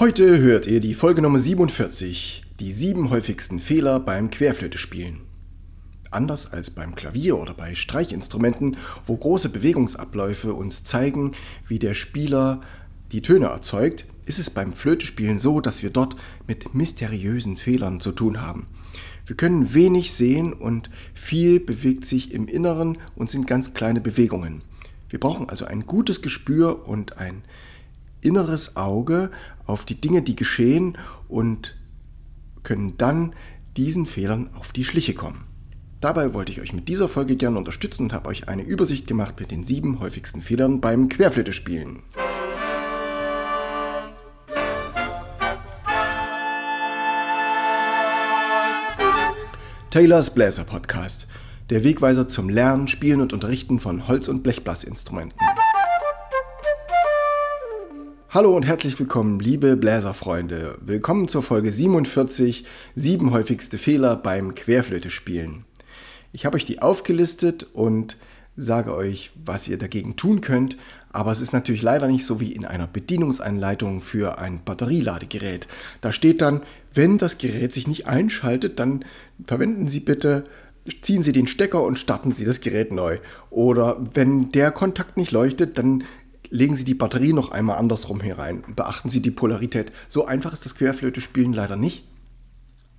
Heute hört ihr die Folge Nummer 47, die sieben häufigsten Fehler beim Querflötespielen. Anders als beim Klavier oder bei Streichinstrumenten, wo große Bewegungsabläufe uns zeigen, wie der Spieler die Töne erzeugt, ist es beim Flötespielen so, dass wir dort mit mysteriösen Fehlern zu tun haben. Wir können wenig sehen und viel bewegt sich im Inneren und sind ganz kleine Bewegungen. Wir brauchen also ein gutes Gespür und ein inneres Auge auf die Dinge, die geschehen und können dann diesen Fehlern auf die Schliche kommen. Dabei wollte ich euch mit dieser Folge gerne unterstützen und habe euch eine Übersicht gemacht mit den sieben häufigsten Fehlern beim Querflöte-Spielen. Taylors Bläser Podcast, der Wegweiser zum Lernen, Spielen und Unterrichten von Holz- und Blechblasinstrumenten. Hallo und herzlich willkommen, liebe Bläserfreunde. Willkommen zur Folge 47, sieben häufigste Fehler beim Querflöte-Spielen. Ich habe euch die aufgelistet und sage euch, was ihr dagegen tun könnt, aber es ist natürlich leider nicht so wie in einer Bedienungsanleitung für ein Batterieladegerät. Da steht dann, wenn das Gerät sich nicht einschaltet, dann verwenden Sie bitte ziehen Sie den Stecker und starten Sie das Gerät neu. Oder wenn der Kontakt nicht leuchtet, dann legen Sie die Batterie noch einmal andersrum herein. Beachten Sie die Polarität. So einfach ist das Querflöte-Spielen leider nicht.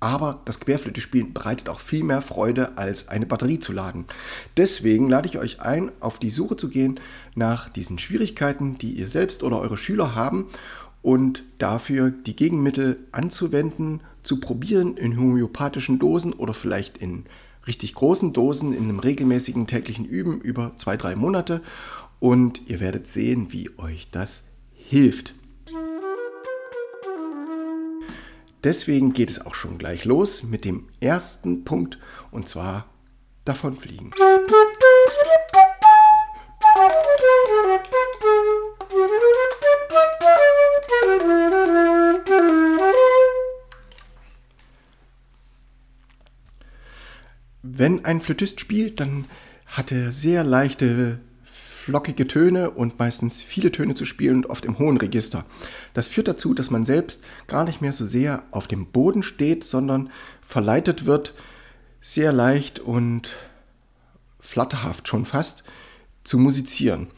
Aber das Querflöte-Spielen bereitet auch viel mehr Freude, als eine Batterie zu laden. Deswegen lade ich euch ein, auf die Suche zu gehen nach diesen Schwierigkeiten, die ihr selbst oder eure Schüler haben und dafür die Gegenmittel anzuwenden, zu probieren in homöopathischen Dosen oder vielleicht in richtig großen Dosen in einem regelmäßigen täglichen Üben über zwei, drei Monate und ihr werdet sehen, wie euch das hilft. Deswegen geht es auch schon gleich los mit dem ersten Punkt und zwar davonfliegen. Wenn ein Flötist spielt, dann hat er sehr leichte flockige Töne und meistens viele Töne zu spielen und oft im hohen Register. Das führt dazu, dass man selbst gar nicht mehr so sehr auf dem Boden steht, sondern verleitet wird, sehr leicht und flatterhaft schon fast zu musizieren.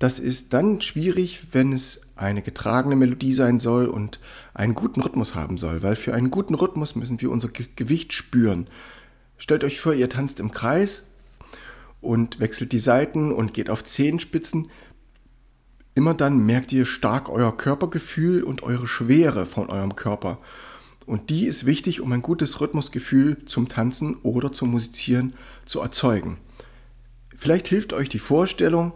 Das ist dann schwierig, wenn es eine getragene Melodie sein soll und einen guten Rhythmus haben soll, weil für einen guten Rhythmus müssen wir unser Gewicht spüren. Stellt euch vor, ihr tanzt im Kreis und wechselt die Seiten und geht auf Zehenspitzen. Immer dann merkt ihr stark euer Körpergefühl und eure Schwere von eurem Körper. Und die ist wichtig, um ein gutes Rhythmusgefühl zum Tanzen oder zum Musizieren zu erzeugen. Vielleicht hilft euch die Vorstellung,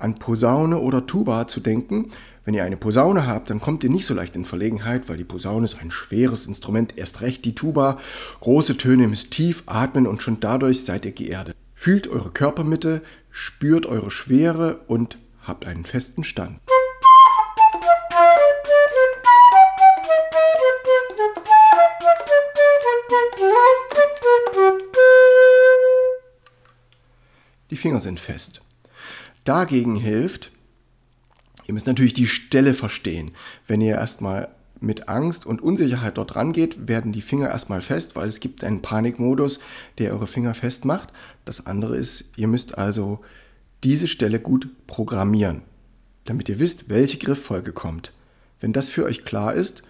an Posaune oder Tuba zu denken. Wenn ihr eine Posaune habt, dann kommt ihr nicht so leicht in Verlegenheit, weil die Posaune ist ein schweres Instrument, erst recht die Tuba. Große Töne müsst tief atmen und schon dadurch seid ihr geerdet. Fühlt eure Körpermitte, spürt eure Schwere und habt einen festen Stand. Die Finger sind fest. Dagegen hilft, ihr müsst natürlich die Stelle verstehen. Wenn ihr erstmal mit Angst und Unsicherheit dort rangeht, werden die Finger erstmal fest, weil es gibt einen Panikmodus, der eure Finger festmacht. Das andere ist, ihr müsst also diese Stelle gut programmieren, damit ihr wisst, welche Grifffolge kommt. Wenn das für euch klar ist,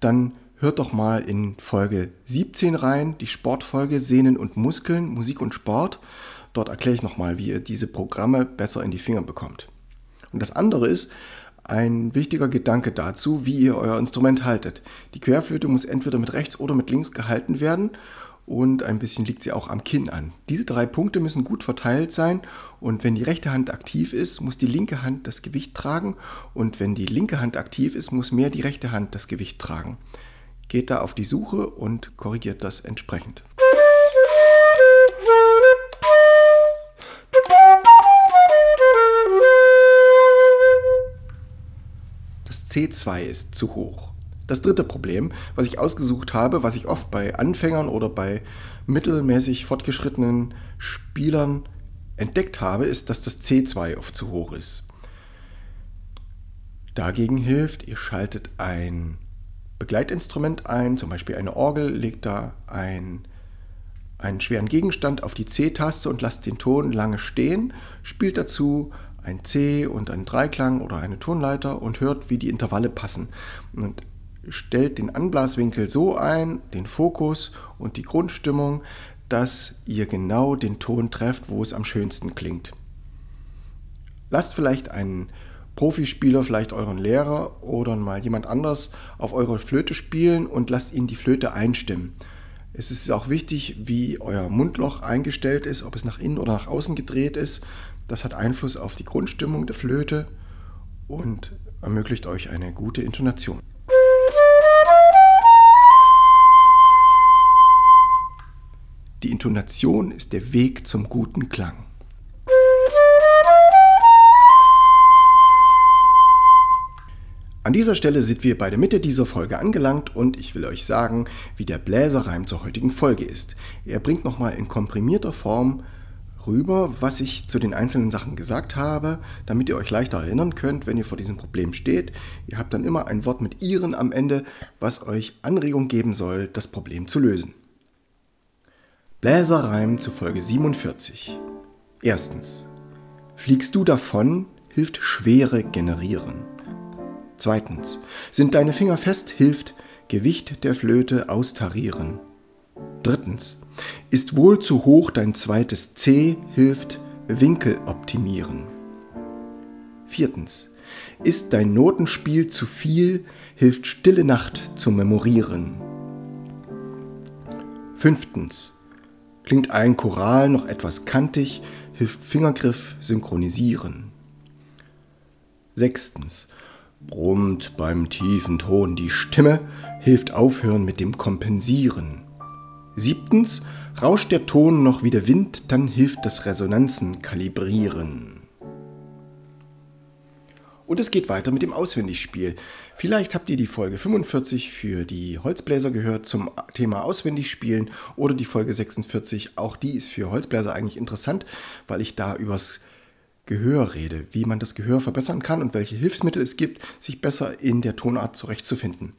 dann hört doch mal in Folge 17 rein, die Sportfolge Sehnen und Muskeln, Musik und Sport. Dort erkläre ich nochmal, wie ihr diese Programme besser in die Finger bekommt. Und das andere ist, ein wichtiger Gedanke dazu, wie ihr euer Instrument haltet. Die Querflöte muss entweder mit rechts oder mit links gehalten werden und ein bisschen liegt sie auch am Kinn an. Diese drei Punkte müssen gut verteilt sein und wenn die rechte Hand aktiv ist, muss die linke Hand das Gewicht tragen und wenn die linke Hand aktiv ist, muss mehr die rechte Hand das Gewicht tragen. Geht da auf die Suche und korrigiert das entsprechend. C2 ist zu hoch. Das dritte Problem, was ich ausgesucht habe, was ich oft bei Anfängern oder bei mittelmäßig fortgeschrittenen Spielern entdeckt habe, ist, dass das C2 oft zu hoch ist. Dagegen hilft, ihr schaltet ein Begleitinstrument ein, zum Beispiel eine Orgel, legt da ein, einen schweren Gegenstand auf die C-Taste und lasst den Ton lange stehen, spielt dazu ein C und einen Dreiklang oder eine Tonleiter und hört, wie die Intervalle passen. Und stellt den Anblaswinkel so ein, den Fokus und die Grundstimmung, dass ihr genau den Ton trefft, wo es am schönsten klingt. Lasst vielleicht einen Profispieler, vielleicht euren Lehrer oder mal jemand anders auf eure Flöte spielen und lasst ihn die Flöte einstimmen. Es ist auch wichtig, wie euer Mundloch eingestellt ist, ob es nach innen oder nach außen gedreht ist. Das hat Einfluss auf die Grundstimmung der Flöte und ermöglicht euch eine gute Intonation. Die Intonation ist der Weg zum guten Klang. An dieser Stelle sind wir bei der Mitte dieser Folge angelangt und ich will euch sagen, wie der Bläserreim zur heutigen Folge ist. Er bringt nochmal in komprimierter Form rüber, was ich zu den einzelnen Sachen gesagt habe, damit ihr euch leichter erinnern könnt, wenn ihr vor diesem Problem steht. Ihr habt dann immer ein Wort mit ihren am Ende, was euch Anregung geben soll, das Problem zu lösen. Bläserreim zu Folge 47. Erstens. Fliegst du davon, hilft Schwere generieren. Zweitens. Sind deine Finger fest, hilft Gewicht der Flöte austarieren. Drittens. Ist wohl zu hoch dein zweites C, hilft Winkel optimieren. Viertens. Ist dein Notenspiel zu viel, hilft Stille Nacht zu memorieren. Fünftens. Klingt ein Choral noch etwas kantig, hilft Fingergriff synchronisieren. Sechstens. Brummt beim tiefen Ton die Stimme, hilft aufhören mit dem Kompensieren. Siebtens, rauscht der Ton noch wie der Wind, dann hilft das Resonanzen kalibrieren. Und es geht weiter mit dem Auswendigspiel. Vielleicht habt ihr die Folge 45 für die Holzbläser gehört zum Thema Auswendigspielen oder die Folge 46. Auch die ist für Holzbläser eigentlich interessant, weil ich da übers Gehör rede, wie man das Gehör verbessern kann und welche Hilfsmittel es gibt, sich besser in der Tonart zurechtzufinden.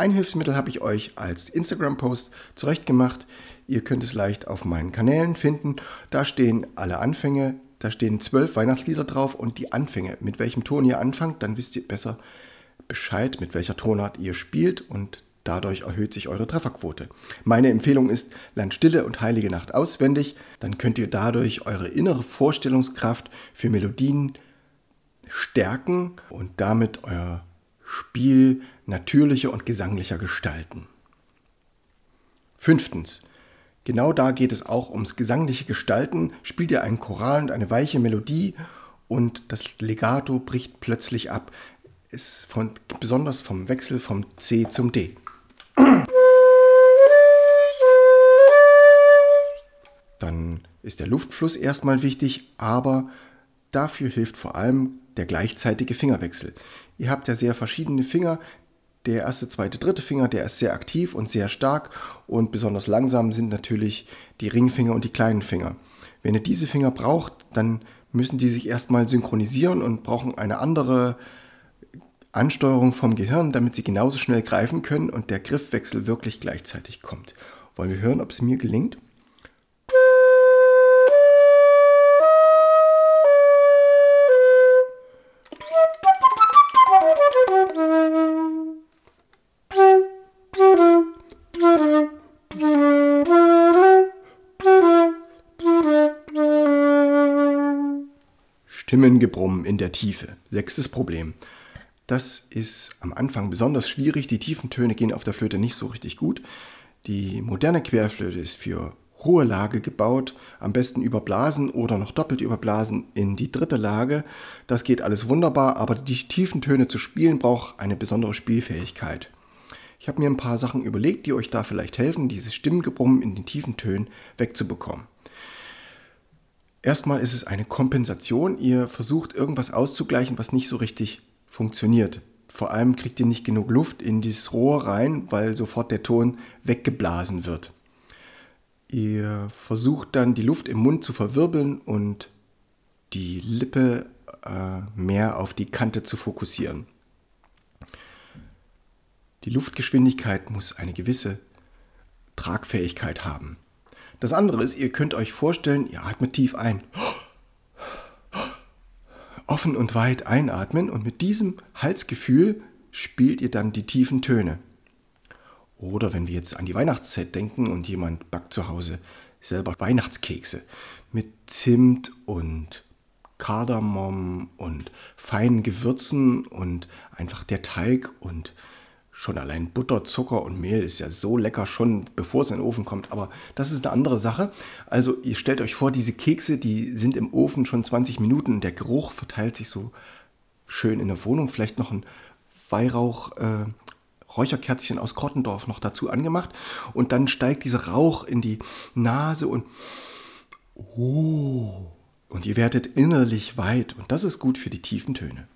Ein Hilfsmittel habe ich euch als Instagram-Post zurechtgemacht. Ihr könnt es leicht auf meinen Kanälen finden. Da stehen alle Anfänge, da stehen zwölf Weihnachtslieder drauf und die Anfänge. Mit welchem Ton ihr anfangt, dann wisst ihr besser Bescheid, mit welcher Tonart ihr spielt und Dadurch erhöht sich eure Trefferquote. Meine Empfehlung ist, lernt Stille und Heilige Nacht auswendig. Dann könnt ihr dadurch eure innere Vorstellungskraft für Melodien stärken und damit euer Spiel natürlicher und gesanglicher gestalten. Fünftens. Genau da geht es auch ums gesangliche Gestalten. Spielt ihr einen Choral und eine weiche Melodie und das Legato bricht plötzlich ab. Ist von, besonders vom Wechsel vom C zum D. Dann ist der Luftfluss erstmal wichtig, aber dafür hilft vor allem der gleichzeitige Fingerwechsel. Ihr habt ja sehr verschiedene Finger. Der erste, zweite, dritte Finger, der ist sehr aktiv und sehr stark und besonders langsam sind natürlich die Ringfinger und die kleinen Finger. Wenn ihr diese Finger braucht, dann müssen die sich erstmal synchronisieren und brauchen eine andere Ansteuerung vom Gehirn, damit sie genauso schnell greifen können und der Griffwechsel wirklich gleichzeitig kommt. Wollen wir hören, ob es mir gelingt? Stimmengebrumm in der Tiefe. Sechstes Problem. Das ist am Anfang besonders schwierig. Die tiefen Töne gehen auf der Flöte nicht so richtig gut. Die moderne Querflöte ist für hohe Lage gebaut, am besten überblasen oder noch doppelt überblasen in die dritte Lage. Das geht alles wunderbar, aber die tiefen Töne zu spielen braucht eine besondere Spielfähigkeit. Ich habe mir ein paar Sachen überlegt, die euch da vielleicht helfen, dieses Stimmgebrumm in den tiefen Tönen wegzubekommen. Erstmal ist es eine Kompensation. Ihr versucht irgendwas auszugleichen, was nicht so richtig funktioniert. Vor allem kriegt ihr nicht genug Luft in dieses Rohr rein, weil sofort der Ton weggeblasen wird. Ihr versucht dann die Luft im Mund zu verwirbeln und die Lippe äh, mehr auf die Kante zu fokussieren. Die Luftgeschwindigkeit muss eine gewisse Tragfähigkeit haben. Das andere ist, ihr könnt euch vorstellen, ihr atmet tief ein. Offen und weit einatmen und mit diesem Halsgefühl spielt ihr dann die tiefen Töne. Oder wenn wir jetzt an die Weihnachtszeit denken und jemand backt zu Hause selber Weihnachtskekse mit Zimt und Kardamom und feinen Gewürzen und einfach der Teig und schon allein Butter, Zucker und Mehl ist ja so lecker schon, bevor es in den Ofen kommt. Aber das ist eine andere Sache. Also ihr stellt euch vor, diese Kekse, die sind im Ofen schon 20 Minuten und der Geruch verteilt sich so schön in der Wohnung. Vielleicht noch ein Weihrauch, äh, Räucherkerzchen aus Krottendorf noch dazu angemacht. Und dann steigt dieser Rauch in die Nase und oh, und ihr werdet innerlich weit. Und das ist gut für die tiefen Töne.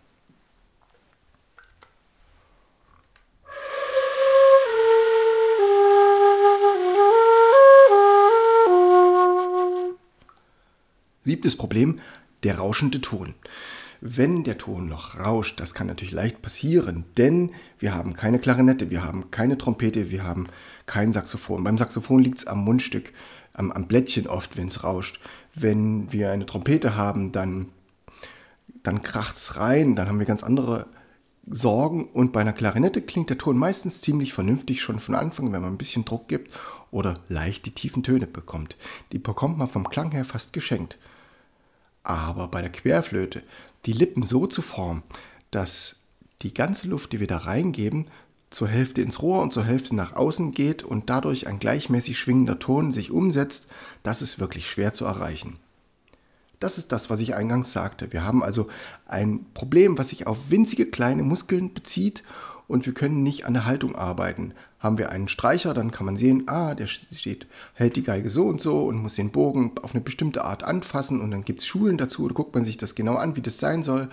Siebtes Problem, der rauschende Ton. Wenn der Ton noch rauscht, das kann natürlich leicht passieren, denn wir haben keine Klarinette, wir haben keine Trompete, wir haben kein Saxophon. Beim Saxophon liegt es am Mundstück, am, am Blättchen oft, wenn es rauscht. Wenn wir eine Trompete haben, dann, dann kracht es rein, dann haben wir ganz andere Sorgen. Und bei einer Klarinette klingt der Ton meistens ziemlich vernünftig schon von Anfang, wenn man ein bisschen Druck gibt oder leicht die tiefen Töne bekommt. Die bekommt man vom Klang her fast geschenkt. Aber bei der Querflöte die Lippen so zu formen, dass die ganze Luft, die wir da reingeben, zur Hälfte ins Rohr und zur Hälfte nach außen geht und dadurch ein gleichmäßig schwingender Ton sich umsetzt, das ist wirklich schwer zu erreichen. Das ist das, was ich eingangs sagte. Wir haben also ein Problem, was sich auf winzige kleine Muskeln bezieht und wir können nicht an der Haltung arbeiten. Haben wir einen Streicher, dann kann man sehen, ah, der steht, hält die Geige so und so und muss den Bogen auf eine bestimmte Art anfassen und dann gibt es Schulen dazu, da guckt man sich das genau an, wie das sein soll.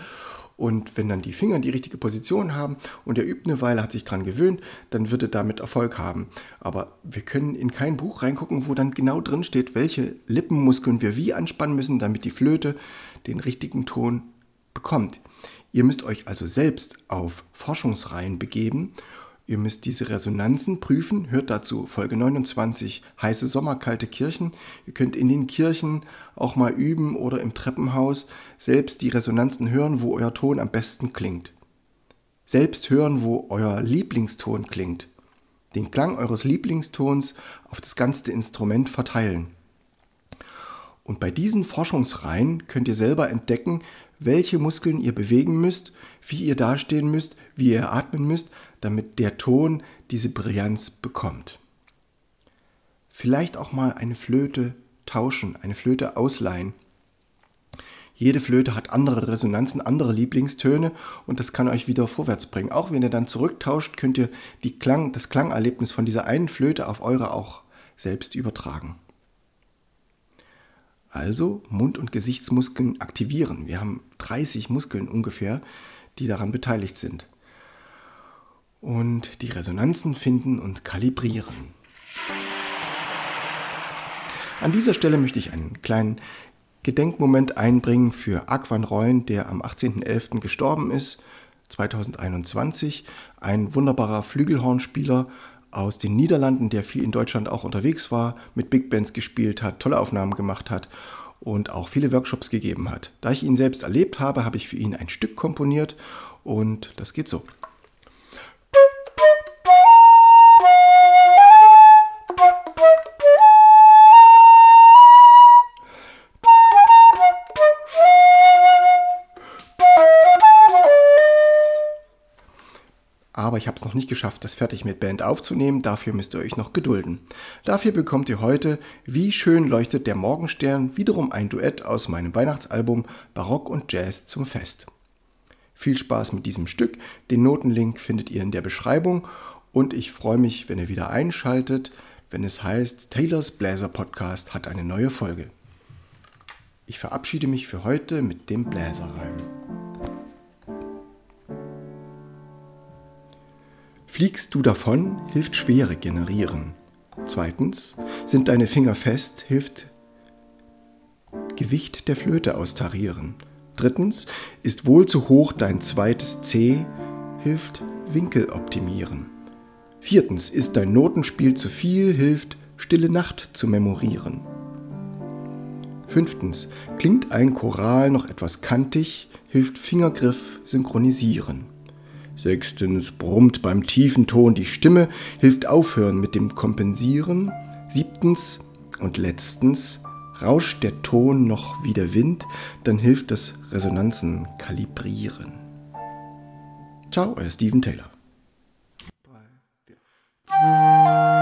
Und wenn dann die Finger die richtige Position haben und er übt eine Weile, hat sich daran gewöhnt, dann wird er damit Erfolg haben. Aber wir können in kein Buch reingucken, wo dann genau drin steht, welche Lippenmuskeln wir wie anspannen müssen, damit die Flöte den richtigen Ton bekommt. Ihr müsst euch also selbst auf Forschungsreihen begeben. Ihr müsst diese Resonanzen prüfen. Hört dazu Folge 29, heiße Sommer, kalte Kirchen. Ihr könnt in den Kirchen auch mal üben oder im Treppenhaus selbst die Resonanzen hören, wo euer Ton am besten klingt. Selbst hören, wo euer Lieblingston klingt. Den Klang eures Lieblingstons auf das ganze Instrument verteilen. Und bei diesen Forschungsreihen könnt ihr selber entdecken, welche Muskeln ihr bewegen müsst, wie ihr dastehen müsst, wie ihr atmen müsst, damit der Ton diese Brillanz bekommt. Vielleicht auch mal eine Flöte tauschen, eine Flöte ausleihen. Jede Flöte hat andere Resonanzen, andere Lieblingstöne und das kann euch wieder vorwärts bringen. Auch wenn ihr dann zurücktauscht, könnt ihr Klang, das Klangerlebnis von dieser einen Flöte auf eure auch selbst übertragen. Also Mund- und Gesichtsmuskeln aktivieren. Wir haben 30 Muskeln ungefähr, die daran beteiligt sind. Und die Resonanzen finden und kalibrieren. An dieser Stelle möchte ich einen kleinen Gedenkmoment einbringen für Aquan Reun, der am 18.11. gestorben ist, 2021. Ein wunderbarer Flügelhornspieler aus den Niederlanden, der viel in Deutschland auch unterwegs war, mit Big Bands gespielt hat, tolle Aufnahmen gemacht hat und auch viele Workshops gegeben hat. Da ich ihn selbst erlebt habe, habe ich für ihn ein Stück komponiert und das geht so. Ich habe es noch nicht geschafft, das fertig mit Band aufzunehmen. Dafür müsst ihr euch noch gedulden. Dafür bekommt ihr heute Wie schön leuchtet der Morgenstern, wiederum ein Duett aus meinem Weihnachtsalbum Barock und Jazz zum Fest. Viel Spaß mit diesem Stück. Den Notenlink findet ihr in der Beschreibung und ich freue mich, wenn ihr wieder einschaltet, wenn es heißt, Taylors Bläser Podcast hat eine neue Folge. Ich verabschiede mich für heute mit dem Bläserreim. Fliegst du davon, hilft Schwere generieren. Zweitens, sind deine Finger fest, hilft Gewicht der Flöte austarieren. Drittens, ist wohl zu hoch dein zweites C, hilft Winkel optimieren. Viertens, ist dein Notenspiel zu viel, hilft Stille Nacht zu memorieren. Fünftens, klingt ein Choral noch etwas kantig, hilft Fingergriff synchronisieren. Sechstens, brummt beim tiefen Ton die Stimme, hilft aufhören mit dem Kompensieren. Siebtens und letztens, rauscht der Ton noch wie der Wind, dann hilft das Resonanzen kalibrieren. Ciao, euer Steven Taylor. Vier.